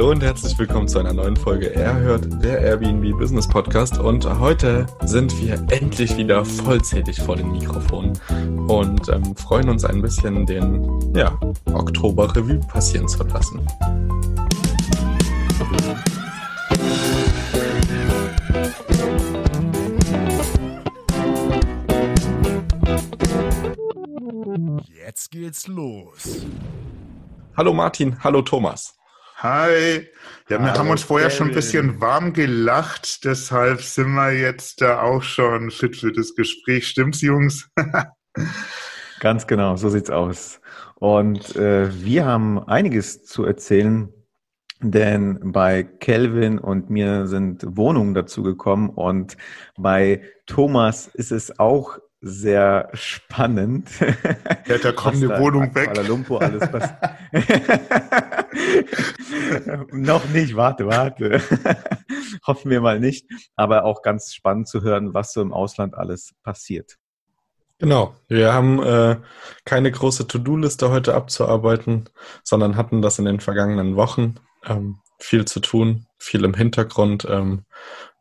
Hallo und herzlich willkommen zu einer neuen Folge Er hört der Airbnb Business Podcast und heute sind wir endlich wieder vollzählig vor den Mikrofonen und ähm, freuen uns ein bisschen den ja, Oktober Revue passieren zu lassen. Jetzt geht's los. Hallo Martin, hallo Thomas. Hi. Ja, wir haben uns vorher schon ein bisschen warm gelacht, deshalb sind wir jetzt da auch schon fit für das Gespräch. Stimmt's, Jungs? Ganz genau, so sieht's aus. Und äh, wir haben einiges zu erzählen, denn bei Kelvin und mir sind Wohnungen dazugekommen und bei Thomas ist es auch sehr spannend. Ja, da kommt eine Wohnung weg. Kuala Lumpur alles Noch nicht, warte, warte. Hoffen wir mal nicht. Aber auch ganz spannend zu hören, was so im Ausland alles passiert. Genau, wir haben äh, keine große To-Do-Liste heute abzuarbeiten, sondern hatten das in den vergangenen Wochen. Ähm, viel zu tun, viel im Hintergrund. Ähm,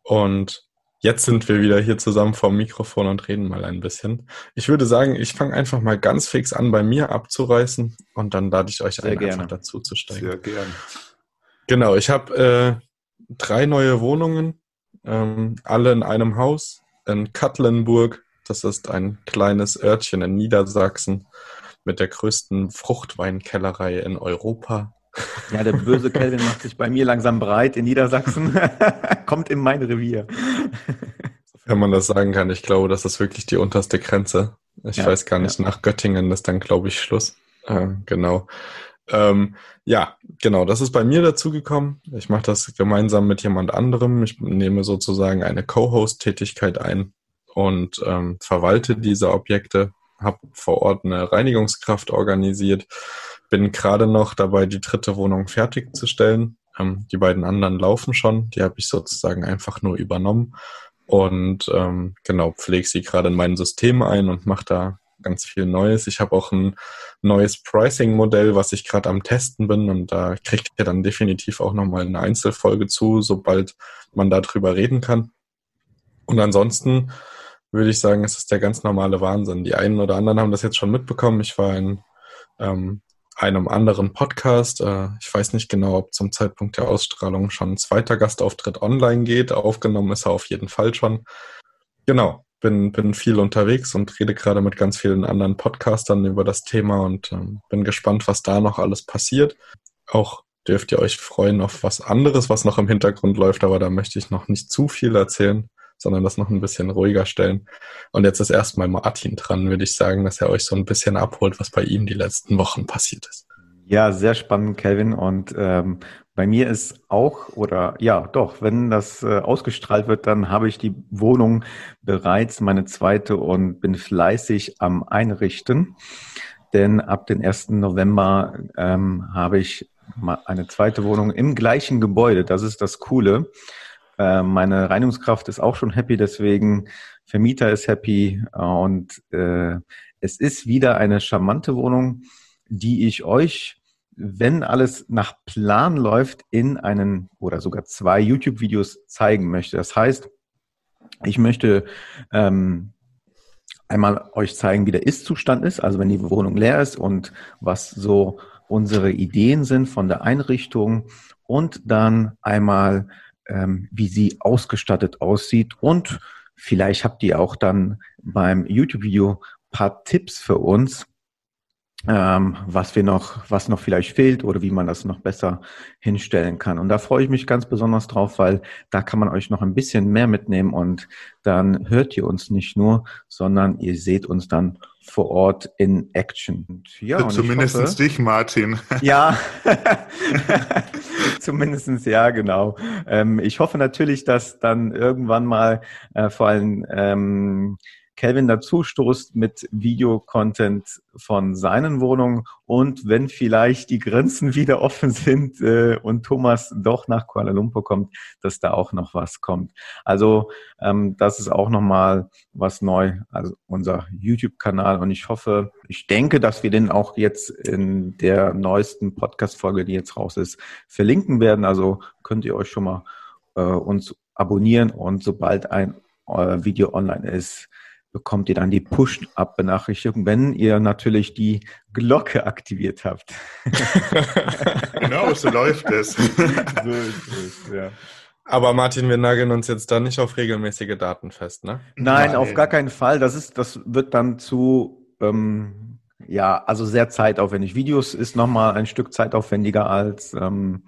und Jetzt sind wir wieder hier zusammen vor dem Mikrofon und reden mal ein bisschen. Ich würde sagen, ich fange einfach mal ganz fix an, bei mir abzureißen und dann lade ich euch Sehr ein, gerne. einfach dazu zu steigen. Sehr gerne. Genau, ich habe äh, drei neue Wohnungen, ähm, alle in einem Haus in Katlenburg. Das ist ein kleines Örtchen in Niedersachsen mit der größten Fruchtweinkellerei in Europa. Ja, der böse Kelvin macht sich bei mir langsam breit in Niedersachsen. Kommt in mein Revier. Wenn man das sagen kann, ich glaube, das ist wirklich die unterste Grenze. Ich ja, weiß gar nicht, ja. nach Göttingen ist dann, glaube ich, Schluss. Äh, genau. Ähm, ja, genau, das ist bei mir dazugekommen. Ich mache das gemeinsam mit jemand anderem. Ich nehme sozusagen eine Co-Host-Tätigkeit ein und ähm, verwalte diese Objekte, habe vor Ort eine Reinigungskraft organisiert bin gerade noch dabei, die dritte Wohnung fertigzustellen. Ähm, die beiden anderen laufen schon. Die habe ich sozusagen einfach nur übernommen. Und ähm, genau, pflege sie gerade in mein System ein und mache da ganz viel Neues. Ich habe auch ein neues Pricing-Modell, was ich gerade am Testen bin. Und da kriegt ihr dann definitiv auch nochmal eine Einzelfolge zu, sobald man darüber reden kann. Und ansonsten würde ich sagen, es ist der ganz normale Wahnsinn. Die einen oder anderen haben das jetzt schon mitbekommen. Ich war in ähm, einem anderen Podcast. Äh, ich weiß nicht genau, ob zum Zeitpunkt der Ausstrahlung schon ein zweiter Gastauftritt online geht. Aufgenommen ist er auf jeden Fall schon. Genau, bin, bin viel unterwegs und rede gerade mit ganz vielen anderen Podcastern über das Thema und ähm, bin gespannt, was da noch alles passiert. Auch dürft ihr euch freuen auf was anderes, was noch im Hintergrund läuft, aber da möchte ich noch nicht zu viel erzählen sondern das noch ein bisschen ruhiger stellen. Und jetzt ist erstmal Martin dran, würde ich sagen, dass er euch so ein bisschen abholt, was bei ihm die letzten Wochen passiert ist. Ja, sehr spannend, Kelvin. Und ähm, bei mir ist auch, oder ja, doch, wenn das äh, ausgestrahlt wird, dann habe ich die Wohnung bereits, meine zweite, und bin fleißig am Einrichten. Denn ab dem 1. November ähm, habe ich eine zweite Wohnung im gleichen Gebäude. Das ist das Coole. Äh, meine Reinigungskraft ist auch schon happy, deswegen Vermieter ist happy äh, und äh, es ist wieder eine charmante Wohnung, die ich euch, wenn alles nach Plan läuft, in einen oder sogar zwei YouTube-Videos zeigen möchte. Das heißt, ich möchte ähm, einmal euch zeigen, wie der Ist-Zustand ist, also wenn die Wohnung leer ist und was so unsere Ideen sind von der Einrichtung und dann einmal ähm, wie sie ausgestattet aussieht. Und vielleicht habt ihr auch dann beim YouTube-Video paar Tipps für uns, ähm, was wir noch, was noch vielleicht fehlt oder wie man das noch besser hinstellen kann. Und da freue ich mich ganz besonders drauf, weil da kann man euch noch ein bisschen mehr mitnehmen und dann hört ihr uns nicht nur, sondern ihr seht uns dann vor Ort in Action. Und ja, und Zumindest hoffe, dich, Martin. Ja, zumindestens ja, genau. Ähm, ich hoffe natürlich, dass dann irgendwann mal äh, vor allem ähm, Kelvin dazu stoßt mit Videocontent von seinen Wohnungen und wenn vielleicht die Grenzen wieder offen sind äh, und Thomas doch nach Kuala Lumpur kommt, dass da auch noch was kommt. Also ähm, das ist auch nochmal was neu, also unser YouTube-Kanal und ich hoffe, ich denke, dass wir den auch jetzt in der neuesten Podcast-Folge, die jetzt raus ist, verlinken werden. Also könnt ihr euch schon mal äh, uns abonnieren und sobald ein äh, Video online ist, bekommt ihr dann die Push-Up-Benachrichtigung, wenn ihr natürlich die Glocke aktiviert habt. genau, so läuft es. so ist es, ja. Aber Martin, wir nageln uns jetzt da nicht auf regelmäßige Daten fest, ne? Nein, Nein. auf gar keinen Fall. Das ist, das wird dann zu, ähm, ja, also sehr zeitaufwendig. Videos ist nochmal ein Stück zeitaufwendiger als ähm,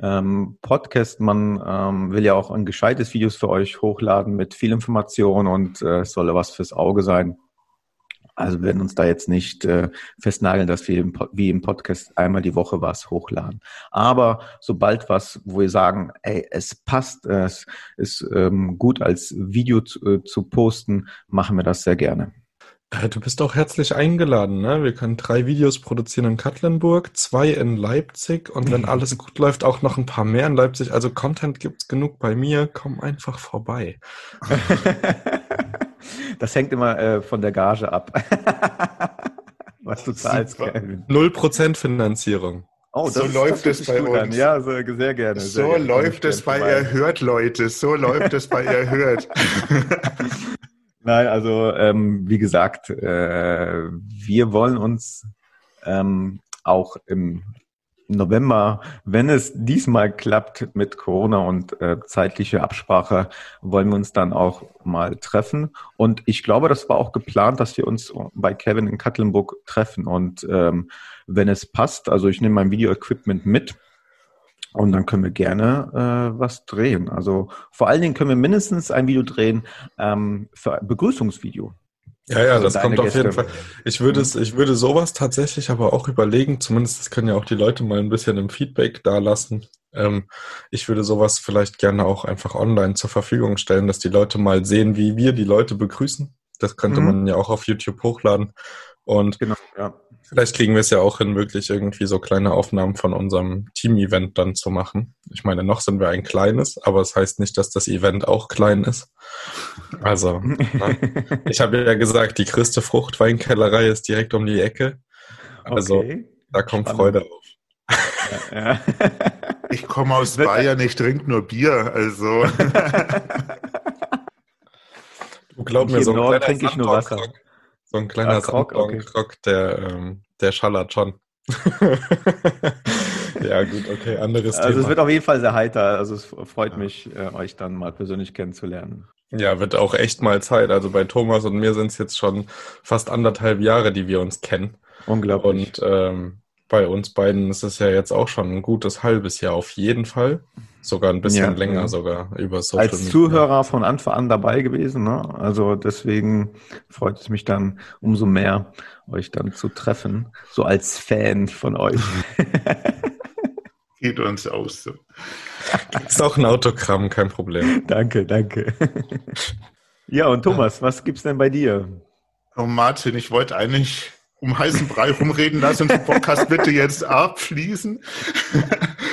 ähm, Podcast. Man ähm, will ja auch ein gescheites Videos für euch hochladen mit viel Information und äh, es soll was fürs Auge sein. Also wir werden uns da jetzt nicht äh, festnageln, dass wir im, wie im Podcast einmal die Woche was hochladen. Aber sobald was, wo wir sagen, ey, es passt, es ist ähm, gut als Video zu, äh, zu posten, machen wir das sehr gerne. Äh, du bist auch herzlich eingeladen, ne? Wir können drei Videos produzieren in Katlenburg, zwei in Leipzig und wenn alles gut läuft, auch noch ein paar mehr in Leipzig. Also Content gibt's genug bei mir. Komm einfach vorbei. das hängt immer äh, von der Gage ab. Was du zahlst, Null Prozent Finanzierung. Oh, so läuft es bei uns. An. Ja, so, sehr gerne. Sehr so gerne. läuft es bei Erhört, Leute. So läuft es bei Erhört. Nein, also ähm, wie gesagt, äh, wir wollen uns ähm, auch im November, wenn es diesmal klappt mit Corona und äh, zeitliche Absprache, wollen wir uns dann auch mal treffen. Und ich glaube, das war auch geplant, dass wir uns bei Kevin in Katlenburg treffen. Und ähm, wenn es passt, also ich nehme mein Video-Equipment mit und dann können wir gerne äh, was drehen. Also vor allen Dingen können wir mindestens ein Video drehen ähm, für ein Begrüßungsvideo. Ja, ja, also das kommt auf jeden Fall. Ich würde es, ich würde sowas tatsächlich aber auch überlegen, zumindest das können ja auch die Leute mal ein bisschen im Feedback da lassen. Ähm, ich würde sowas vielleicht gerne auch einfach online zur Verfügung stellen, dass die Leute mal sehen, wie wir die Leute begrüßen. Das könnte mhm. man ja auch auf YouTube hochladen. Und genau, ja. Vielleicht kriegen wir es ja auch hin, wirklich irgendwie so kleine Aufnahmen von unserem Team-Event dann zu machen. Ich meine, noch sind wir ein kleines, aber es das heißt nicht, dass das Event auch klein ist. Also, ne? ich habe ja gesagt, die größte Fruchtweinkellerei ist direkt um die Ecke. Also, okay. da kommt Spannend. Freude auf. Ja, ja. Ich komme aus Bayern, ich trinke nur Bier, also. Du glaub mir, so ein kleiner trinke ich nur Wasser. So ein kleiner ah, Krog, okay. der, ähm, der schallert schon. ja, gut, okay, anderes also Thema. Also es wird auf jeden Fall sehr heiter. Also es freut ja. mich, äh, euch dann mal persönlich kennenzulernen. Ja, wird auch echt mal Zeit. Also bei Thomas und mir sind es jetzt schon fast anderthalb Jahre, die wir uns kennen. Unglaublich. Und ähm, bei uns beiden ist es ja jetzt auch schon ein gutes halbes Jahr auf jeden Fall. Sogar ein bisschen ja, länger, ja. sogar über Social Als Media. Zuhörer von Anfang an dabei gewesen. Ne? Also deswegen freut es mich dann umso mehr, euch dann zu treffen. So als Fan von euch. Geht uns aus so. Ist auch ein Autogramm, kein Problem. danke, danke. ja, und Thomas, was gibt's denn bei dir? Oh Martin, ich wollte eigentlich um heißen Brei rumreden lassen und den Podcast bitte jetzt abschließen.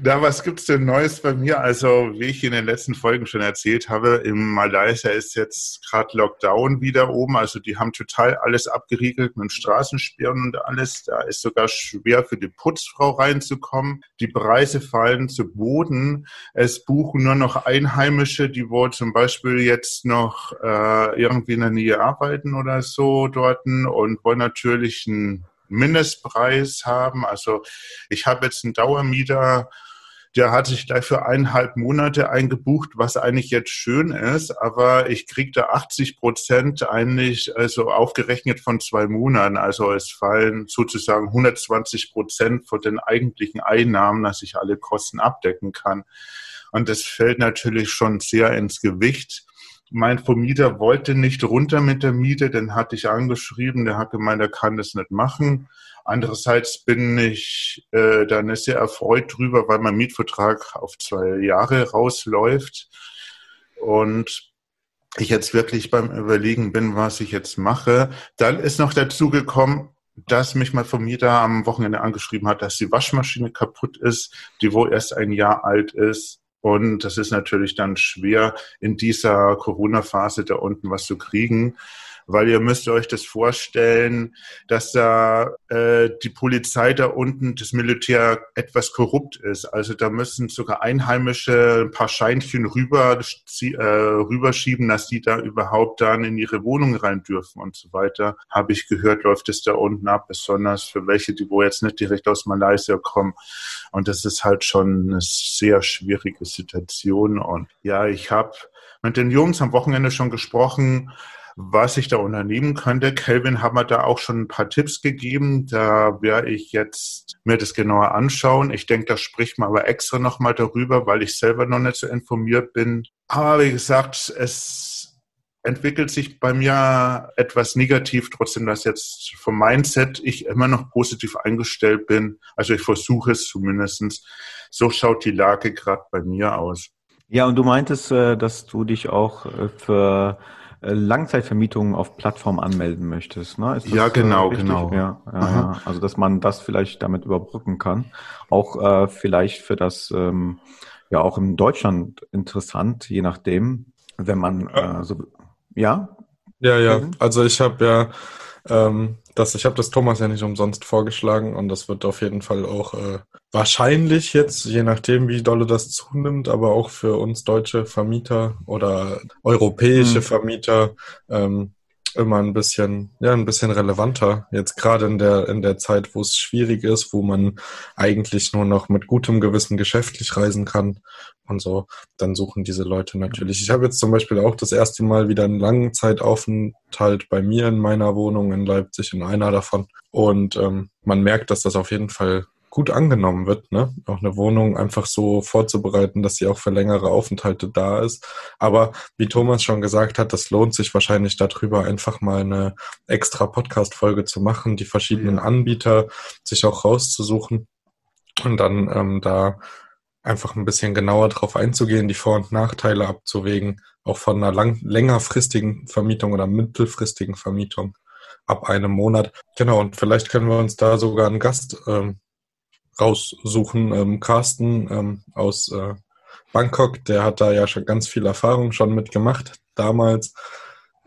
Da, was gibt's denn Neues bei mir? Also, wie ich in den letzten Folgen schon erzählt habe, im Malaysia ist jetzt gerade Lockdown wieder oben. Also, die haben total alles abgeriegelt mit Straßensperren und alles. Da ist sogar schwer für die Putzfrau reinzukommen. Die Preise fallen zu Boden. Es buchen nur noch Einheimische, die wohl zum Beispiel jetzt noch äh, irgendwie in der Nähe arbeiten oder so dort und wollen natürlich einen Mindestpreis haben. Also ich habe jetzt einen Dauermieter der hat sich gleich für eineinhalb Monate eingebucht, was eigentlich jetzt schön ist, aber ich kriege da 80 Prozent eigentlich, also aufgerechnet von zwei Monaten. Also es fallen sozusagen 120 Prozent von den eigentlichen Einnahmen, dass ich alle Kosten abdecken kann. Und das fällt natürlich schon sehr ins Gewicht. Mein Vermieter wollte nicht runter mit der Miete, den hatte ich angeschrieben, der hat gemeint, er kann das nicht machen. Andererseits bin ich äh, dann sehr erfreut drüber, weil mein Mietvertrag auf zwei Jahre rausläuft. Und ich jetzt wirklich beim Überlegen bin, was ich jetzt mache. Dann ist noch dazu gekommen, dass mich mir da am Wochenende angeschrieben hat, dass die Waschmaschine kaputt ist, die wohl erst ein Jahr alt ist. Und das ist natürlich dann schwer, in dieser Corona-Phase da unten was zu kriegen weil ihr müsst euch das vorstellen, dass da äh, die Polizei da unten, das Militär etwas korrupt ist. Also da müssen sogar Einheimische ein paar Scheinchen rüber äh, rüberschieben, dass die da überhaupt dann in ihre Wohnung rein dürfen und so weiter. Habe ich gehört, läuft es da unten ab, besonders für welche, die wo jetzt nicht direkt aus Malaysia kommen. Und das ist halt schon eine sehr schwierige Situation. Und ja, ich habe mit den Jungs am Wochenende schon gesprochen, was ich da unternehmen könnte. Kelvin hat mir da auch schon ein paar Tipps gegeben. Da werde ich jetzt mir das genauer anschauen. Ich denke, da spricht man aber extra nochmal darüber, weil ich selber noch nicht so informiert bin. Aber wie gesagt, es entwickelt sich bei mir etwas negativ, trotzdem, dass jetzt vom Mindset ich immer noch positiv eingestellt bin. Also ich versuche es zumindestens. So schaut die Lage gerade bei mir aus. Ja, und du meintest, äh, dass du dich auch äh, für Langzeitvermietungen auf Plattform anmelden möchtest. Ne? Ja, genau, äh, genau. Ja, ja, ja, Also dass man das vielleicht damit überbrücken kann. Auch äh, vielleicht für das ähm, ja auch in Deutschland interessant, je nachdem, wenn man äh, so ja. Ja, ja. Also ich habe ja ähm, das, ich habe das Thomas ja nicht umsonst vorgeschlagen und das wird auf jeden Fall auch äh, wahrscheinlich jetzt, je nachdem, wie dolle das zunimmt, aber auch für uns deutsche Vermieter oder europäische mhm. Vermieter ähm, immer ein bisschen, ja, ein bisschen relevanter. Jetzt gerade in der, in der Zeit, wo es schwierig ist, wo man eigentlich nur noch mit gutem Gewissen geschäftlich reisen kann und so, dann suchen diese Leute natürlich. Ich habe jetzt zum Beispiel auch das erste Mal wieder einen langen Zeitaufenthalt bei mir in meiner Wohnung in Leipzig, in einer davon. Und ähm, man merkt, dass das auf jeden Fall gut angenommen wird, ne? Auch eine Wohnung einfach so vorzubereiten, dass sie auch für längere Aufenthalte da ist. Aber wie Thomas schon gesagt hat, das lohnt sich wahrscheinlich darüber, einfach mal eine extra Podcast-Folge zu machen, die verschiedenen ja. Anbieter sich auch rauszusuchen und dann ähm, da einfach ein bisschen genauer drauf einzugehen, die Vor- und Nachteile abzuwägen, auch von einer lang längerfristigen Vermietung oder mittelfristigen Vermietung ab einem Monat. Genau, und vielleicht können wir uns da sogar einen Gast ähm, raussuchen. Ähm, Carsten ähm, aus äh, Bangkok, der hat da ja schon ganz viel Erfahrung schon mitgemacht damals.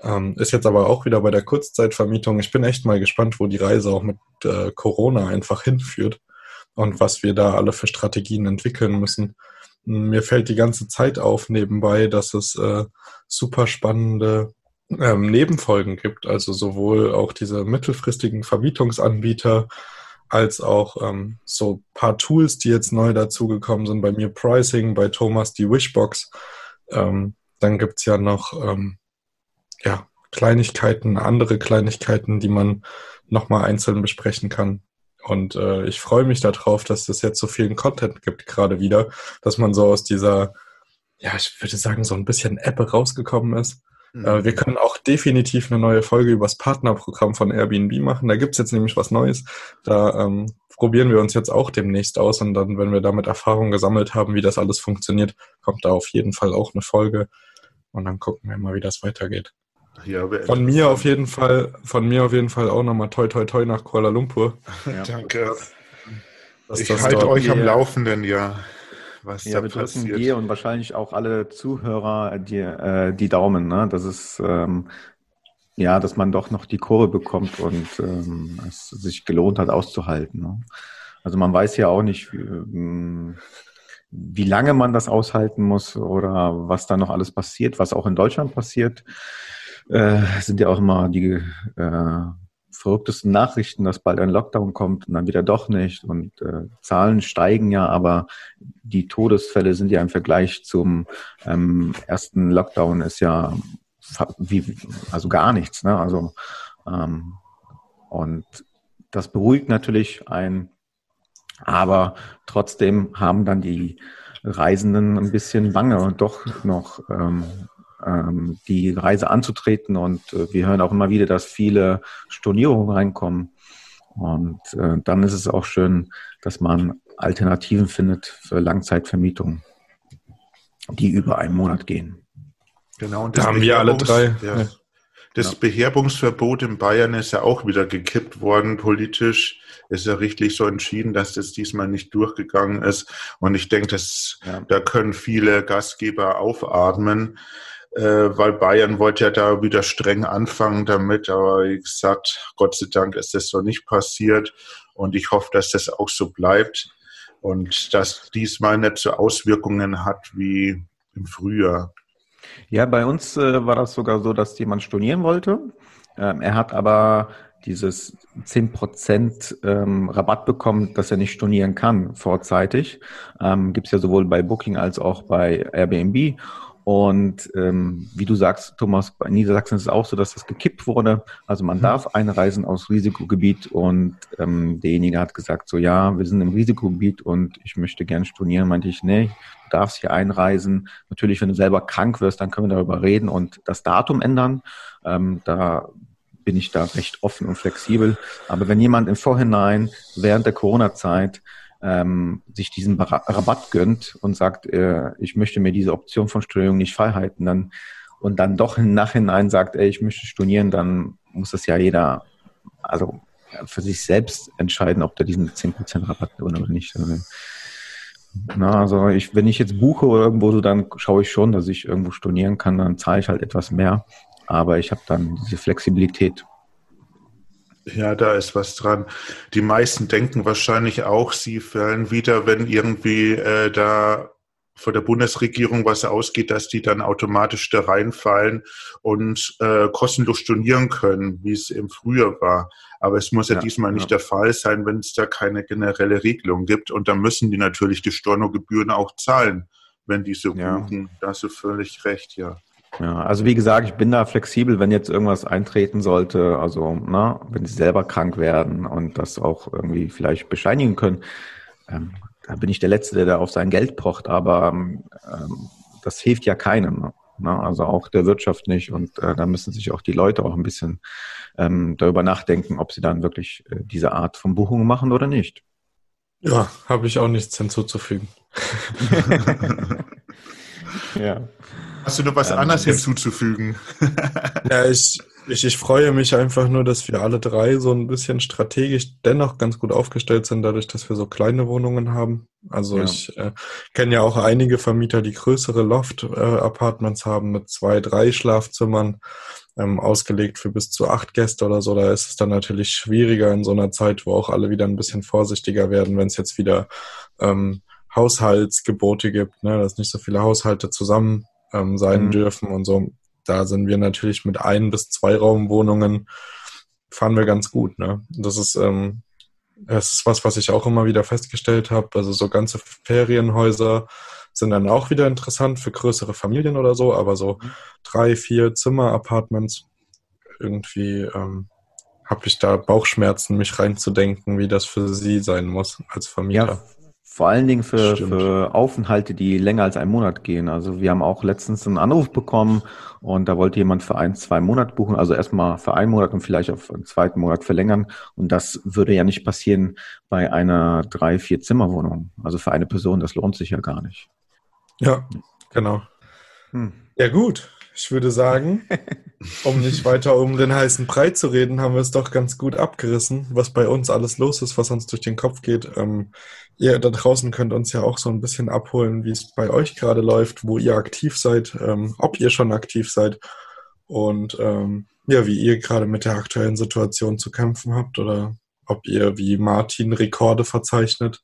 Ähm, ist jetzt aber auch wieder bei der Kurzzeitvermietung. Ich bin echt mal gespannt, wo die Reise auch mit äh, Corona einfach hinführt und was wir da alle für Strategien entwickeln müssen. Mir fällt die ganze Zeit auf nebenbei, dass es äh, super spannende ähm, Nebenfolgen gibt. Also sowohl auch diese mittelfristigen Vermietungsanbieter, als auch ähm, so paar Tools, die jetzt neu dazugekommen sind. Bei mir Pricing, bei Thomas die Wishbox. Ähm, dann gibt's ja noch ähm, ja, Kleinigkeiten, andere Kleinigkeiten, die man nochmal einzeln besprechen kann. Und äh, ich freue mich darauf, dass es jetzt so vielen Content gibt, gerade wieder, dass man so aus dieser, ja, ich würde sagen, so ein bisschen App rausgekommen ist Mhm. Wir können auch definitiv eine neue Folge über das Partnerprogramm von Airbnb machen. Da gibt's jetzt nämlich was Neues. Da ähm, probieren wir uns jetzt auch demnächst aus und dann, wenn wir damit Erfahrung gesammelt haben, wie das alles funktioniert, kommt da auf jeden Fall auch eine Folge und dann gucken wir mal, wie das weitergeht. Ja, von mir auf jeden Fall, von mir auf jeden Fall auch nochmal toi toi toi nach Kuala Lumpur. Ja. Danke. ich halte euch am Laufenden, ja was ja, da wir passiert. drücken dir und wahrscheinlich auch alle Zuhörer die, äh, die Daumen, ne? Das ist ähm, ja, dass man doch noch die Kurve bekommt und ähm, es sich gelohnt hat auszuhalten. Ne? Also man weiß ja auch nicht, wie, ähm, wie lange man das aushalten muss oder was da noch alles passiert, was auch in Deutschland passiert. Äh, sind ja auch immer die äh, verrücktesten Nachrichten, dass bald ein Lockdown kommt und dann wieder doch nicht. Und äh, Zahlen steigen ja, aber die Todesfälle sind ja im Vergleich zum ähm, ersten Lockdown ist ja wie, also gar nichts. Ne? Also ähm, und das beruhigt natürlich ein, aber trotzdem haben dann die Reisenden ein bisschen Bange und doch noch ähm, ähm, die Reise anzutreten. Und äh, wir hören auch immer wieder, dass viele Stornierungen reinkommen. Und äh, dann ist es auch schön, dass man Alternativen findet für Langzeitvermietungen, die über einen Monat gehen. Genau, und da haben wir alle drei. Ja. Das ja. Beherbungsverbot in Bayern ist ja auch wieder gekippt worden politisch. Ist ja richtig so entschieden, dass das diesmal nicht durchgegangen ist. Und ich denke, dass ja. da können viele Gastgeber aufatmen, weil Bayern wollte ja da wieder streng anfangen damit. Aber wie gesagt, Gott sei Dank ist das so nicht passiert. Und ich hoffe, dass das auch so bleibt und dass diesmal nicht so Auswirkungen hat wie im Frühjahr. Ja, bei uns äh, war das sogar so, dass jemand stornieren wollte. Ähm, er hat aber dieses 10% ähm, Rabatt bekommen, dass er nicht stornieren kann vorzeitig. Ähm, Gibt es ja sowohl bei Booking als auch bei Airbnb. Und ähm, wie du sagst, Thomas, bei Niedersachsen ist es auch so, dass das gekippt wurde. Also man mhm. darf einreisen aus Risikogebiet und ähm, derjenige hat gesagt, so ja, wir sind im Risikogebiet und ich möchte gerne stornieren. Meinte ich, nee, du darfst hier einreisen. Natürlich, wenn du selber krank wirst, dann können wir darüber reden und das Datum ändern. Ähm, da bin ich da recht offen und flexibel. Aber wenn jemand im Vorhinein während der Corona-Zeit ähm, sich diesen Rabatt gönnt und sagt, äh, ich möchte mir diese Option von Stornierung nicht freihalten, dann und dann doch im Nachhinein sagt, ey, ich möchte stornieren, dann muss das ja jeder, also für sich selbst entscheiden, ob der diesen 10% Rabatt oder nicht. Also, na, also ich, wenn ich jetzt buche oder irgendwo so, dann schaue ich schon, dass ich irgendwo stornieren kann, dann zahle ich halt etwas mehr. Aber ich habe dann diese Flexibilität. Ja, da ist was dran. Die meisten denken wahrscheinlich auch, sie fallen wieder, wenn irgendwie äh, da von der Bundesregierung was ausgeht, dass die dann automatisch da reinfallen und äh, kostenlos stornieren können, wie es im Frühjahr war. Aber es muss ja, ja diesmal nicht ja. der Fall sein, wenn es da keine generelle Regelung gibt. Und da müssen die natürlich die Stornogebühren auch zahlen, wenn die so ja. buchen. Da hast du völlig recht, ja. Ja, also wie gesagt, ich bin da flexibel, wenn jetzt irgendwas eintreten sollte, also na, wenn sie selber krank werden und das auch irgendwie vielleicht bescheinigen können, ähm, da bin ich der Letzte, der da auf sein Geld pocht, aber ähm, das hilft ja keinem. Ne? Also auch der Wirtschaft nicht und äh, da müssen sich auch die Leute auch ein bisschen ähm, darüber nachdenken, ob sie dann wirklich äh, diese Art von Buchungen machen oder nicht. Ja, habe ich auch nichts hinzuzufügen. ja. Hast du noch was ähm, anderes hinzuzufügen? ja, ich, ich, ich freue mich einfach nur, dass wir alle drei so ein bisschen strategisch dennoch ganz gut aufgestellt sind, dadurch, dass wir so kleine Wohnungen haben. Also ja. ich äh, kenne ja auch einige Vermieter, die größere Loft-Apartments äh, haben mit zwei, drei Schlafzimmern, ähm, ausgelegt für bis zu acht Gäste oder so. Da ist es dann natürlich schwieriger in so einer Zeit, wo auch alle wieder ein bisschen vorsichtiger werden, wenn es jetzt wieder ähm, Haushaltsgebote gibt, ne, dass nicht so viele Haushalte zusammen ähm, sein mhm. dürfen und so. Da sind wir natürlich mit ein bis zwei Raumwohnungen fahren wir ganz gut. Ne? Das ist ähm, das ist was, was ich auch immer wieder festgestellt habe. Also so ganze Ferienhäuser sind dann auch wieder interessant für größere Familien oder so, aber so mhm. drei, vier Zimmer-Apartments irgendwie ähm, habe ich da Bauchschmerzen, mich reinzudenken, wie das für sie sein muss als Familie. Ja, vor allen Dingen für, für Aufenthalte, die länger als einen Monat gehen. Also wir haben auch letztens einen Anruf bekommen und da wollte jemand für ein, zwei Monate buchen, also erstmal für einen Monat und vielleicht auf einen zweiten Monat verlängern. Und das würde ja nicht passieren bei einer drei, vier Zimmerwohnung. Also für eine Person, das lohnt sich ja gar nicht. Ja, genau. Hm. Ja gut, ich würde sagen, um nicht weiter um den heißen Brei zu reden, haben wir es doch ganz gut abgerissen, was bei uns alles los ist, was uns durch den Kopf geht. Ähm, ihr da draußen könnt uns ja auch so ein bisschen abholen, wie es bei euch gerade läuft, wo ihr aktiv seid, ähm, ob ihr schon aktiv seid und ähm, ja, wie ihr gerade mit der aktuellen Situation zu kämpfen habt oder ob ihr wie Martin Rekorde verzeichnet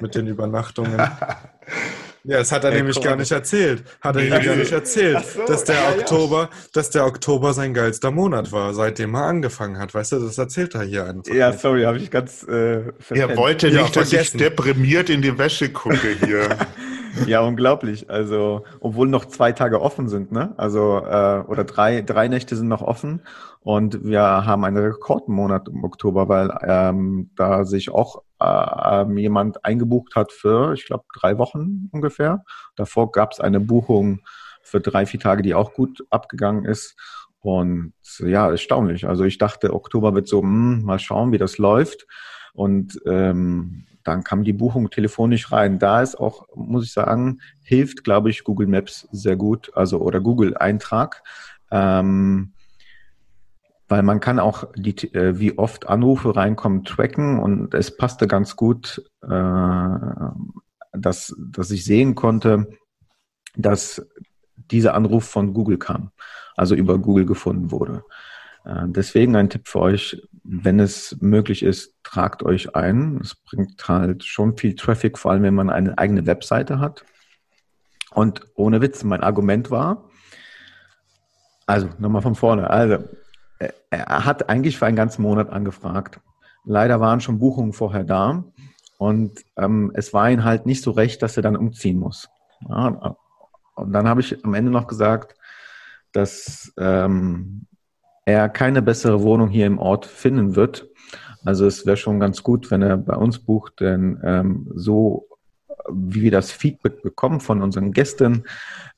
mit den Übernachtungen. Ja, das hat er Ey, nämlich gar nicht erzählt. Hat er nee. gar nicht erzählt, so, dass der ja, Oktober, ja. dass der Oktober sein geilster Monat war, seitdem er angefangen hat. Weißt du, das erzählt er hier einfach. Ja, sorry, habe ich ganz. Äh, er wollte nicht, ja, dass ich deprimiert in die Wäsche gucke hier. ja, unglaublich. Also, obwohl noch zwei Tage offen sind, ne? Also äh, oder drei, drei Nächte sind noch offen und wir haben einen Rekordmonat im Oktober, weil ähm, da sich auch äh, ähm, jemand eingebucht hat für, ich glaube, drei Wochen ungefähr. Davor gab es eine Buchung für drei, vier Tage, die auch gut abgegangen ist. Und ja, erstaunlich. Also ich dachte, Oktober wird so, mh, hm, mal schauen, wie das läuft. Und ähm, dann kam die Buchung telefonisch rein. Da ist auch, muss ich sagen, hilft, glaube ich, Google Maps sehr gut, also oder Google Eintrag. Ähm, weil man kann auch die, äh, wie oft Anrufe reinkommen, tracken und es passte ganz gut, äh, dass, dass ich sehen konnte, dass dieser Anruf von Google kam, also über Google gefunden wurde. Äh, deswegen ein Tipp für euch, wenn es möglich ist, tragt euch ein. Es bringt halt schon viel Traffic, vor allem wenn man eine eigene Webseite hat. Und ohne Witz, mein Argument war, also nochmal von vorne, also er hat eigentlich für einen ganzen Monat angefragt. Leider waren schon Buchungen vorher da und ähm, es war ihm halt nicht so recht, dass er dann umziehen muss. Ja, und dann habe ich am Ende noch gesagt, dass ähm, er keine bessere Wohnung hier im Ort finden wird. Also es wäre schon ganz gut, wenn er bei uns bucht, denn ähm, so wie wir das Feedback bekommen von unseren Gästen,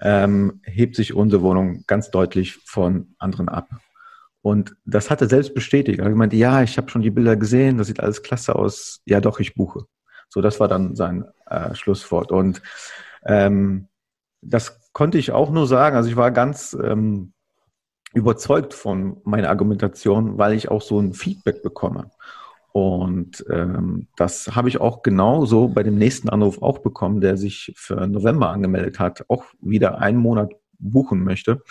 ähm, hebt sich unsere Wohnung ganz deutlich von anderen ab. Und das hat er selbst bestätigt. Er meinte, ja, ich habe schon die Bilder gesehen, das sieht alles klasse aus. Ja, doch, ich buche. So, das war dann sein äh, Schlusswort. Und ähm, das konnte ich auch nur sagen. Also ich war ganz ähm, überzeugt von meiner Argumentation, weil ich auch so ein Feedback bekomme. Und ähm, das habe ich auch genauso bei dem nächsten Anruf auch bekommen, der sich für November angemeldet hat, auch wieder einen Monat buchen möchte.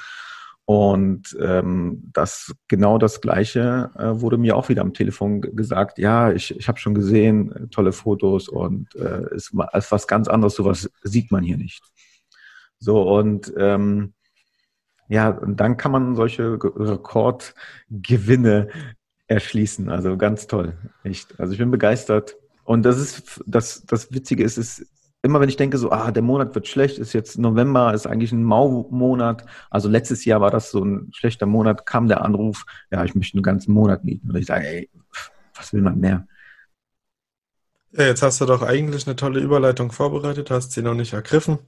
Und ähm, das genau das Gleiche äh, wurde mir auch wieder am Telefon gesagt. Ja, ich, ich habe schon gesehen, tolle Fotos und äh, ist, ist was ganz anderes. Sowas sieht man hier nicht. So und ähm, ja, und dann kann man solche Rekordgewinne erschließen. Also ganz toll, echt. Also ich bin begeistert. Und das ist das das Witzige ist, ist immer wenn ich denke, so, ah, der Monat wird schlecht, ist jetzt November, ist eigentlich ein Mau-Monat. Also letztes Jahr war das so ein schlechter Monat, kam der Anruf, ja, ich möchte einen ganzen Monat mieten. Und ich sage, ey, was will man mehr? Ja, jetzt hast du doch eigentlich eine tolle Überleitung vorbereitet, hast sie noch nicht ergriffen.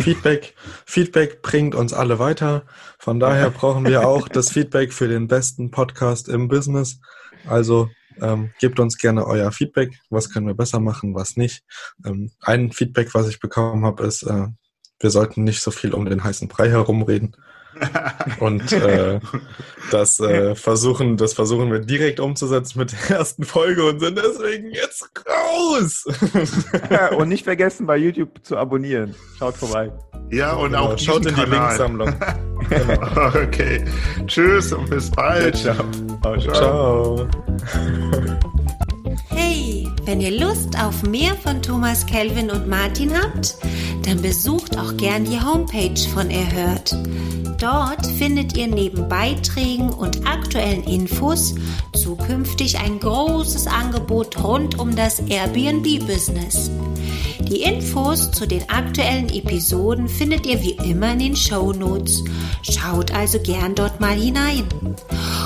Feedback, Feedback bringt uns alle weiter. Von daher brauchen wir auch das Feedback für den besten Podcast im Business. Also ähm, gebt uns gerne euer Feedback. Was können wir besser machen, was nicht. Ähm, ein Feedback, was ich bekommen habe, ist, äh, wir sollten nicht so viel um den heißen Brei herumreden. Und äh, das äh, versuchen, das versuchen wir direkt umzusetzen mit der ersten Folge und sind deswegen jetzt raus. und nicht vergessen, bei YouTube zu abonnieren. Schaut vorbei. Ja, und genau, auch schaut in die Linksammlung. genau. Okay. Tschüss und bis bald. Ciao. Ciao. Ciao. Hey, wenn ihr Lust auf mehr von Thomas Kelvin und Martin habt, dann besucht auch gern die Homepage von Erhört. Dort findet ihr neben Beiträgen und aktuellen Infos zukünftig ein großes Angebot rund um das Airbnb-Business. Die Infos zu den aktuellen Episoden findet ihr wie immer in den Show Notes. Schaut also gern dort mal hinein.